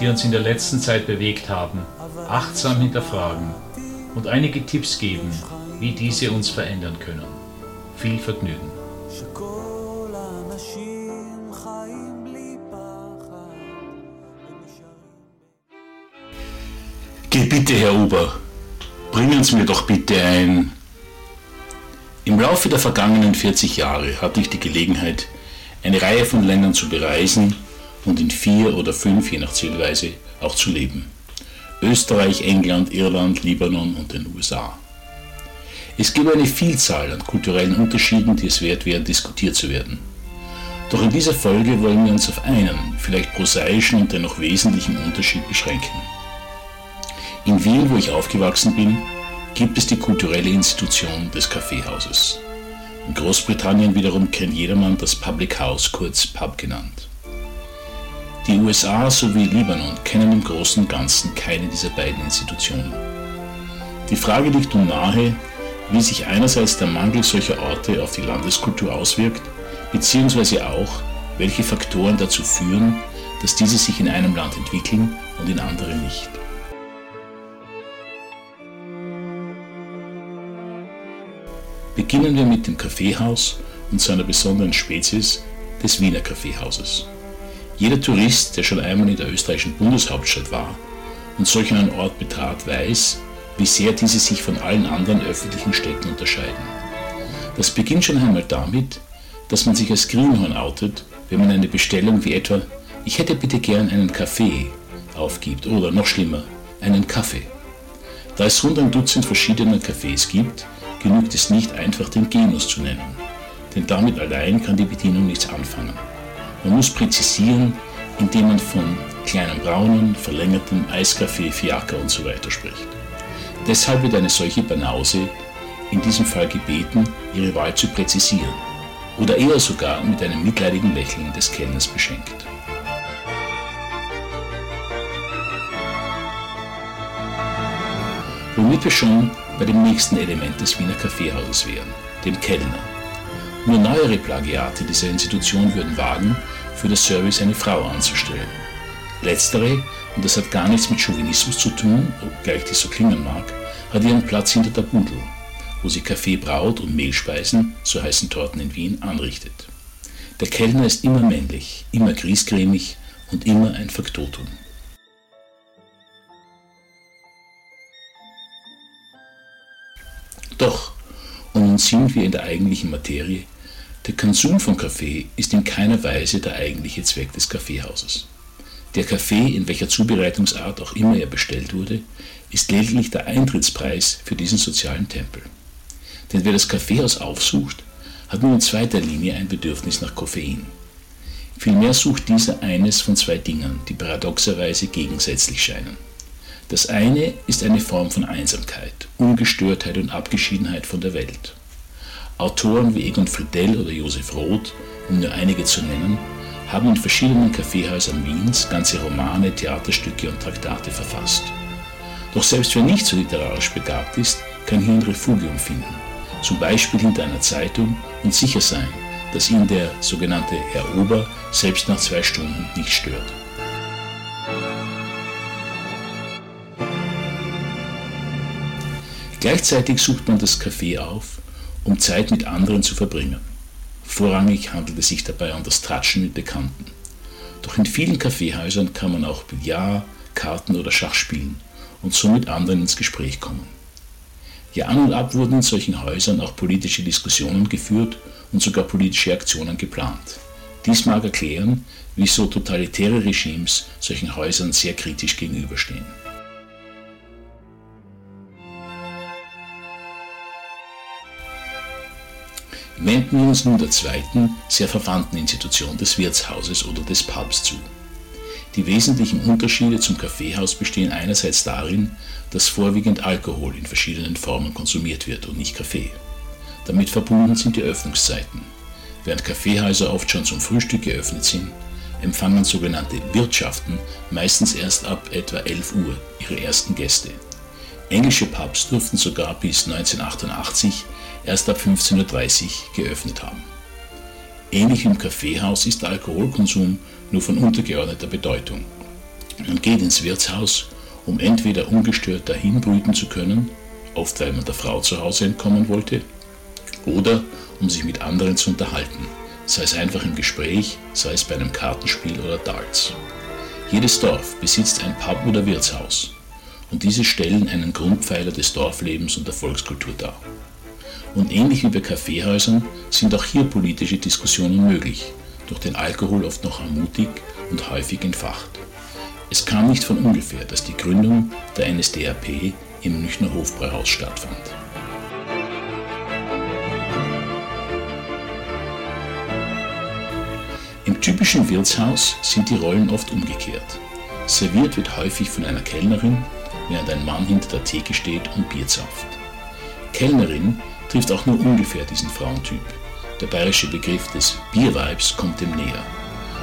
die uns in der letzten Zeit bewegt haben, achtsam hinterfragen und einige Tipps geben, wie diese uns verändern können. Viel Vergnügen! Geh bitte, Herr Ober, bringen Sie mir doch bitte ein. Im Laufe der vergangenen 40 Jahre hatte ich die Gelegenheit, eine Reihe von Ländern zu bereisen und in vier oder fünf, je nach Zielweise, auch zu leben. Österreich, England, Irland, Libanon und den USA. Es gibt eine Vielzahl an kulturellen Unterschieden, die es wert wären, diskutiert zu werden. Doch in dieser Folge wollen wir uns auf einen, vielleicht prosaischen und dennoch wesentlichen Unterschied beschränken. In Wien, wo ich aufgewachsen bin, gibt es die kulturelle Institution des Kaffeehauses. In Großbritannien wiederum kennt jedermann das Public House, kurz Pub genannt. Die USA sowie Libanon kennen im Großen und Ganzen keine dieser beiden Institutionen. Die Frage liegt nun nahe, wie sich einerseits der Mangel solcher Orte auf die Landeskultur auswirkt, beziehungsweise auch, welche Faktoren dazu führen, dass diese sich in einem Land entwickeln und in anderen nicht. Beginnen wir mit dem Kaffeehaus und seiner besonderen Spezies des Wiener Kaffeehauses. Jeder Tourist, der schon einmal in der österreichischen Bundeshauptstadt war und solch einen Ort betrat, weiß, wie sehr diese sich von allen anderen öffentlichen Städten unterscheiden. Das beginnt schon einmal damit, dass man sich als Greenhorn outet, wenn man eine Bestellung wie etwa Ich hätte bitte gern einen Kaffee aufgibt oder noch schlimmer, einen Kaffee. Da es rund ein Dutzend verschiedener Cafés gibt, genügt es nicht einfach den Genus zu nennen, denn damit allein kann die Bedienung nichts anfangen. Man muss präzisieren, indem man von kleinen braunen, verlängerten Eiskaffee, Fiaker und so weiter spricht. Deshalb wird eine solche Banause in diesem Fall gebeten, ihre Wahl zu präzisieren oder eher sogar mit einem mitleidigen Lächeln des Kellners beschenkt. Womit wir schon bei dem nächsten Element des Wiener Kaffeehauses wären, dem Kellner. Nur neuere Plagiate dieser Institution würden wagen, für das Service eine Frau anzustellen. Letztere, und das hat gar nichts mit Chauvinismus zu tun, obgleich dies so klingen mag, hat ihren Platz hinter der Budel, wo sie Kaffee braut und Mehlspeisen, so heißen Torten in Wien, anrichtet. Der Kellner ist immer männlich, immer griesgrämig und immer ein Faktotum. Doch, und nun sind wir in der eigentlichen Materie, der Konsum von Kaffee ist in keiner Weise der eigentliche Zweck des Kaffeehauses. Der Kaffee, in welcher Zubereitungsart auch immer er bestellt wurde, ist lediglich der Eintrittspreis für diesen sozialen Tempel. Denn wer das Kaffeehaus aufsucht, hat nur in zweiter Linie ein Bedürfnis nach Koffein. Vielmehr sucht dieser eines von zwei Dingen, die paradoxerweise gegensätzlich scheinen. Das eine ist eine Form von Einsamkeit, Ungestörtheit und Abgeschiedenheit von der Welt. Autoren wie Egon Friedell oder Josef Roth, um nur einige zu nennen, haben in verschiedenen Kaffeehäusern Wiens ganze Romane, Theaterstücke und Traktate verfasst. Doch selbst wer nicht so literarisch begabt ist, kann hier ein Refugium finden, zum Beispiel hinter einer Zeitung und sicher sein, dass ihn der sogenannte Herr Ober selbst nach zwei Stunden nicht stört. Gleichzeitig sucht man das Café auf, um Zeit mit anderen zu verbringen. Vorrangig handelt es sich dabei um das Tratschen mit Bekannten. Doch in vielen Kaffeehäusern kann man auch Billard, Karten oder Schach spielen und so mit anderen ins Gespräch kommen. Ja, an und ab wurden in solchen Häusern auch politische Diskussionen geführt und sogar politische Aktionen geplant. Dies mag erklären, wieso totalitäre Regimes solchen Häusern sehr kritisch gegenüberstehen. Wenden wir uns nun der zweiten, sehr verwandten Institution des Wirtshauses oder des Pubs zu. Die wesentlichen Unterschiede zum Kaffeehaus bestehen einerseits darin, dass vorwiegend Alkohol in verschiedenen Formen konsumiert wird und nicht Kaffee. Damit verbunden sind die Öffnungszeiten. Während Kaffeehäuser oft schon zum Frühstück geöffnet sind, empfangen sogenannte Wirtschaften meistens erst ab etwa 11 Uhr ihre ersten Gäste. Englische Pubs durften sogar bis 1988 erst ab 15.30 Uhr geöffnet haben. Ähnlich im Kaffeehaus ist der Alkoholkonsum nur von untergeordneter Bedeutung. Man geht ins Wirtshaus, um entweder ungestört dahin brüten zu können, oft weil man der Frau zu Hause entkommen wollte, oder um sich mit anderen zu unterhalten, sei es einfach im Gespräch, sei es bei einem Kartenspiel oder Darts. Jedes Dorf besitzt ein Pub oder Wirtshaus und diese stellen einen Grundpfeiler des Dorflebens und der Volkskultur dar. Und ähnlich wie bei Kaffeehäusern sind auch hier politische Diskussionen möglich, durch den Alkohol oft noch ermutigt und häufig entfacht. Es kam nicht von ungefähr, dass die Gründung der NSDAP im Münchner Hofbräuhaus stattfand. Im typischen Wirtshaus sind die Rollen oft umgekehrt. Serviert wird häufig von einer Kellnerin, während ein Mann hinter der Theke steht und Bier zapft. Kellnerin trifft auch nur ungefähr diesen Frauentyp. Der bayerische Begriff des Bierweibs kommt dem näher.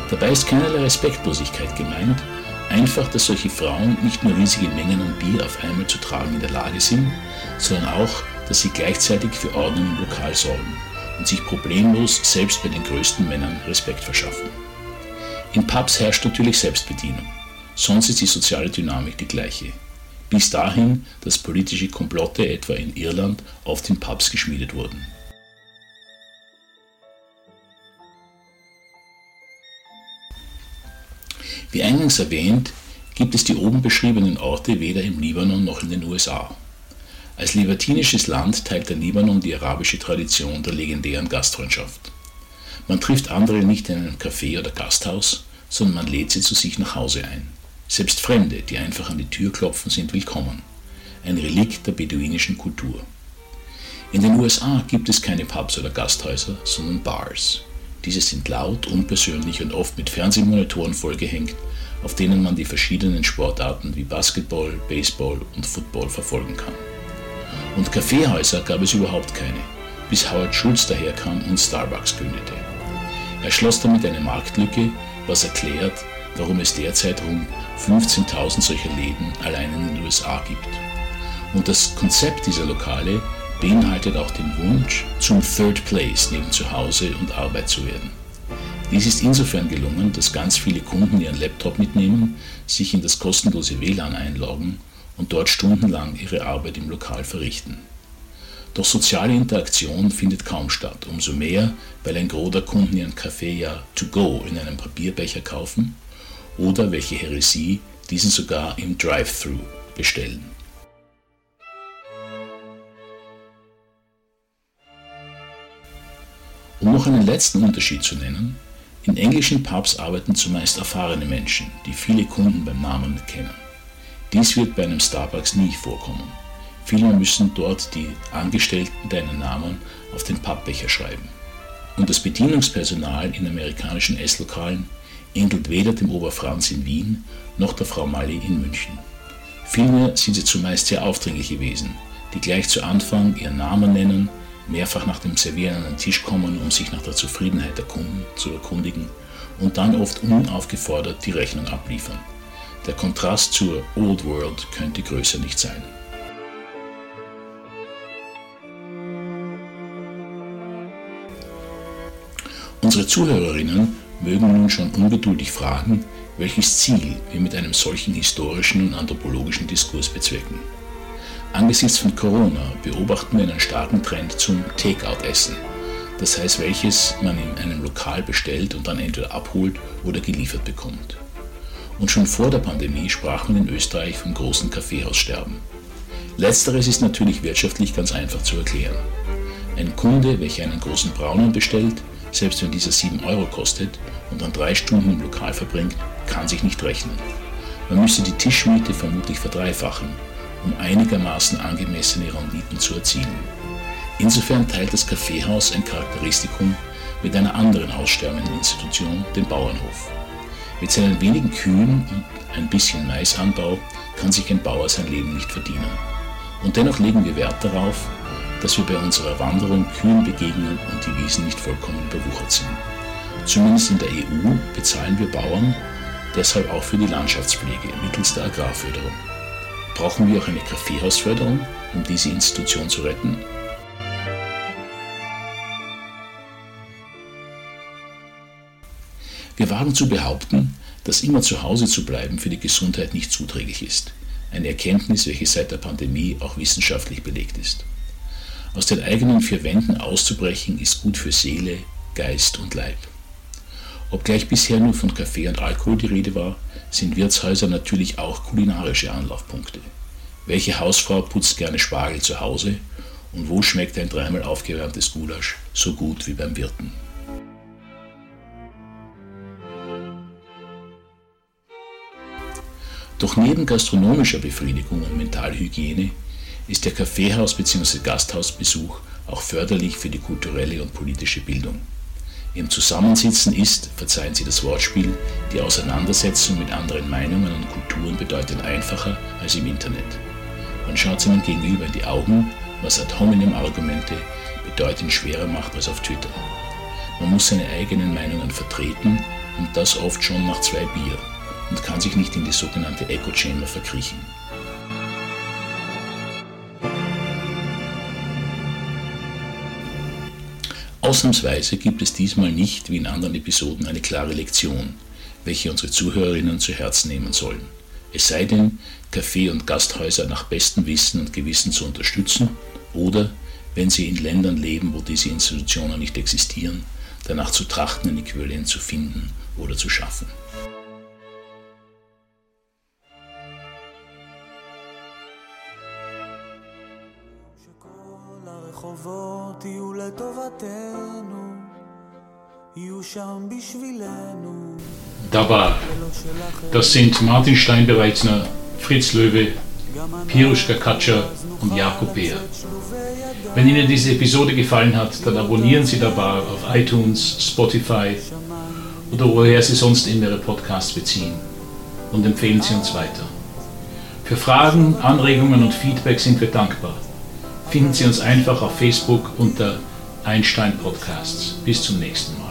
Dabei ist keinerlei Respektlosigkeit gemeint, einfach, dass solche Frauen nicht nur riesige Mengen an Bier auf einmal zu tragen in der Lage sind, sondern auch, dass sie gleichzeitig für Ordnung im Lokal sorgen und sich problemlos selbst bei den größten Männern Respekt verschaffen. In Pubs herrscht natürlich Selbstbedienung, sonst ist die soziale Dynamik die gleiche. Bis dahin, dass politische Komplotte etwa in Irland oft in Pubs geschmiedet wurden. Wie eingangs erwähnt, gibt es die oben beschriebenen Orte weder im Libanon noch in den USA. Als libertinisches Land teilt der Libanon die arabische Tradition der legendären Gastfreundschaft. Man trifft andere nicht in einem Café oder Gasthaus, sondern man lädt sie zu sich nach Hause ein. Selbst Fremde, die einfach an die Tür klopfen, sind willkommen. Ein Relikt der beduinischen Kultur. In den USA gibt es keine Pubs oder Gasthäuser, sondern Bars. Diese sind laut, unpersönlich und oft mit Fernsehmonitoren vollgehängt, auf denen man die verschiedenen Sportarten wie Basketball, Baseball und Football verfolgen kann. Und Kaffeehäuser gab es überhaupt keine, bis Howard Schulz daherkam und Starbucks gründete. Er schloss damit eine Marktlücke, was erklärt, warum es derzeit rund 15.000 solcher Läden allein in den USA gibt. Und das Konzept dieser Lokale beinhaltet auch den Wunsch, zum Third Place neben Zuhause und Arbeit zu werden. Dies ist insofern gelungen, dass ganz viele Kunden ihren Laptop mitnehmen, sich in das kostenlose WLAN einloggen und dort stundenlang ihre Arbeit im Lokal verrichten. Doch soziale Interaktion findet kaum statt, umso mehr, weil ein Gros Kunden ihren Kaffee ja to go in einem Papierbecher kaufen oder welche Heresie diesen sogar im Drive-Thru bestellen. Um noch einen letzten Unterschied zu nennen, in englischen Pubs arbeiten zumeist erfahrene Menschen, die viele Kunden beim Namen kennen. Dies wird bei einem Starbucks nie vorkommen. Vielmehr müssen dort die Angestellten deinen Namen auf den Pappbecher schreiben. Und das Bedienungspersonal in amerikanischen Esslokalen ähnelt weder dem Oberfranz in Wien noch der Frau Mali in München. Vielmehr sind sie zumeist sehr aufdringliche Wesen, die gleich zu Anfang ihren Namen nennen mehrfach nach dem Servieren an den Tisch kommen, um sich nach der Zufriedenheit der Kunden zu erkundigen und dann oft unaufgefordert die Rechnung abliefern. Der Kontrast zur Old World könnte größer nicht sein. Unsere Zuhörerinnen mögen nun schon ungeduldig fragen, welches Ziel wir mit einem solchen historischen und anthropologischen Diskurs bezwecken. Angesichts von Corona beobachten wir einen starken Trend zum Takeout-Essen. Das heißt, welches man in einem Lokal bestellt und dann entweder abholt oder geliefert bekommt. Und schon vor der Pandemie sprach man in Österreich vom großen Kaffeehaussterben. Letzteres ist natürlich wirtschaftlich ganz einfach zu erklären. Ein Kunde, welcher einen großen Braunen bestellt, selbst wenn dieser 7 Euro kostet und dann drei Stunden im Lokal verbringt, kann sich nicht rechnen. Man müsste die Tischmiete vermutlich verdreifachen um einigermaßen angemessene Renditen zu erzielen. Insofern teilt das Kaffeehaus ein Charakteristikum mit einer anderen aussterbenden Institution, dem Bauernhof. Mit seinen wenigen Kühen und ein bisschen Maisanbau kann sich ein Bauer sein Leben nicht verdienen. Und dennoch legen wir Wert darauf, dass wir bei unserer Wanderung Kühen begegnen und die Wiesen nicht vollkommen überwuchert sind. Zumindest in der EU bezahlen wir Bauern deshalb auch für die Landschaftspflege mittels der Agrarförderung. Brauchen wir auch eine Kaffeehausförderung, um diese Institution zu retten? Wir wagen zu behaupten, dass immer zu Hause zu bleiben für die Gesundheit nicht zuträglich ist. Eine Erkenntnis, welche seit der Pandemie auch wissenschaftlich belegt ist. Aus den eigenen vier Wänden auszubrechen ist gut für Seele, Geist und Leib. Obgleich bisher nur von Kaffee und Alkohol die Rede war, sind Wirtshäuser natürlich auch kulinarische Anlaufpunkte. Welche Hausfrau putzt gerne Spargel zu Hause und wo schmeckt ein dreimal aufgewärmtes Gulasch so gut wie beim Wirten? Doch neben gastronomischer Befriedigung und Mentalhygiene ist der Kaffeehaus- bzw. Gasthausbesuch auch förderlich für die kulturelle und politische Bildung. Im Zusammensitzen ist, verzeihen Sie das Wortspiel, die Auseinandersetzung mit anderen Meinungen und Kulturen bedeutend einfacher als im Internet. Man schaut seinem Gegenüber in die Augen, was ad hominem Argumente bedeutend schwerer macht als auf Twitter. Man muss seine eigenen Meinungen vertreten und das oft schon nach zwei Bier und kann sich nicht in die sogenannte Echo Chamber verkriechen. Ausnahmsweise gibt es diesmal nicht, wie in anderen Episoden, eine klare Lektion, welche unsere Zuhörerinnen zu Herzen nehmen sollen. Es sei denn, Café- und Gasthäuser nach bestem Wissen und Gewissen zu unterstützen oder, wenn sie in Ländern leben, wo diese Institutionen nicht existieren, danach zu trachten, ein Äquivalent zu finden oder zu schaffen. Dabar. Das sind Martin Steinbereitsner, Fritz Löwe, Piruschka Katscher und Jakob Beer. Wenn Ihnen diese Episode gefallen hat, dann abonnieren Sie Dabar auf iTunes, Spotify oder woher Sie sonst immer Ihre Podcasts beziehen und empfehlen Sie uns weiter. Für Fragen, Anregungen und Feedback sind wir dankbar. Finden Sie uns einfach auf Facebook unter Einstein Podcasts. Bis zum nächsten Mal.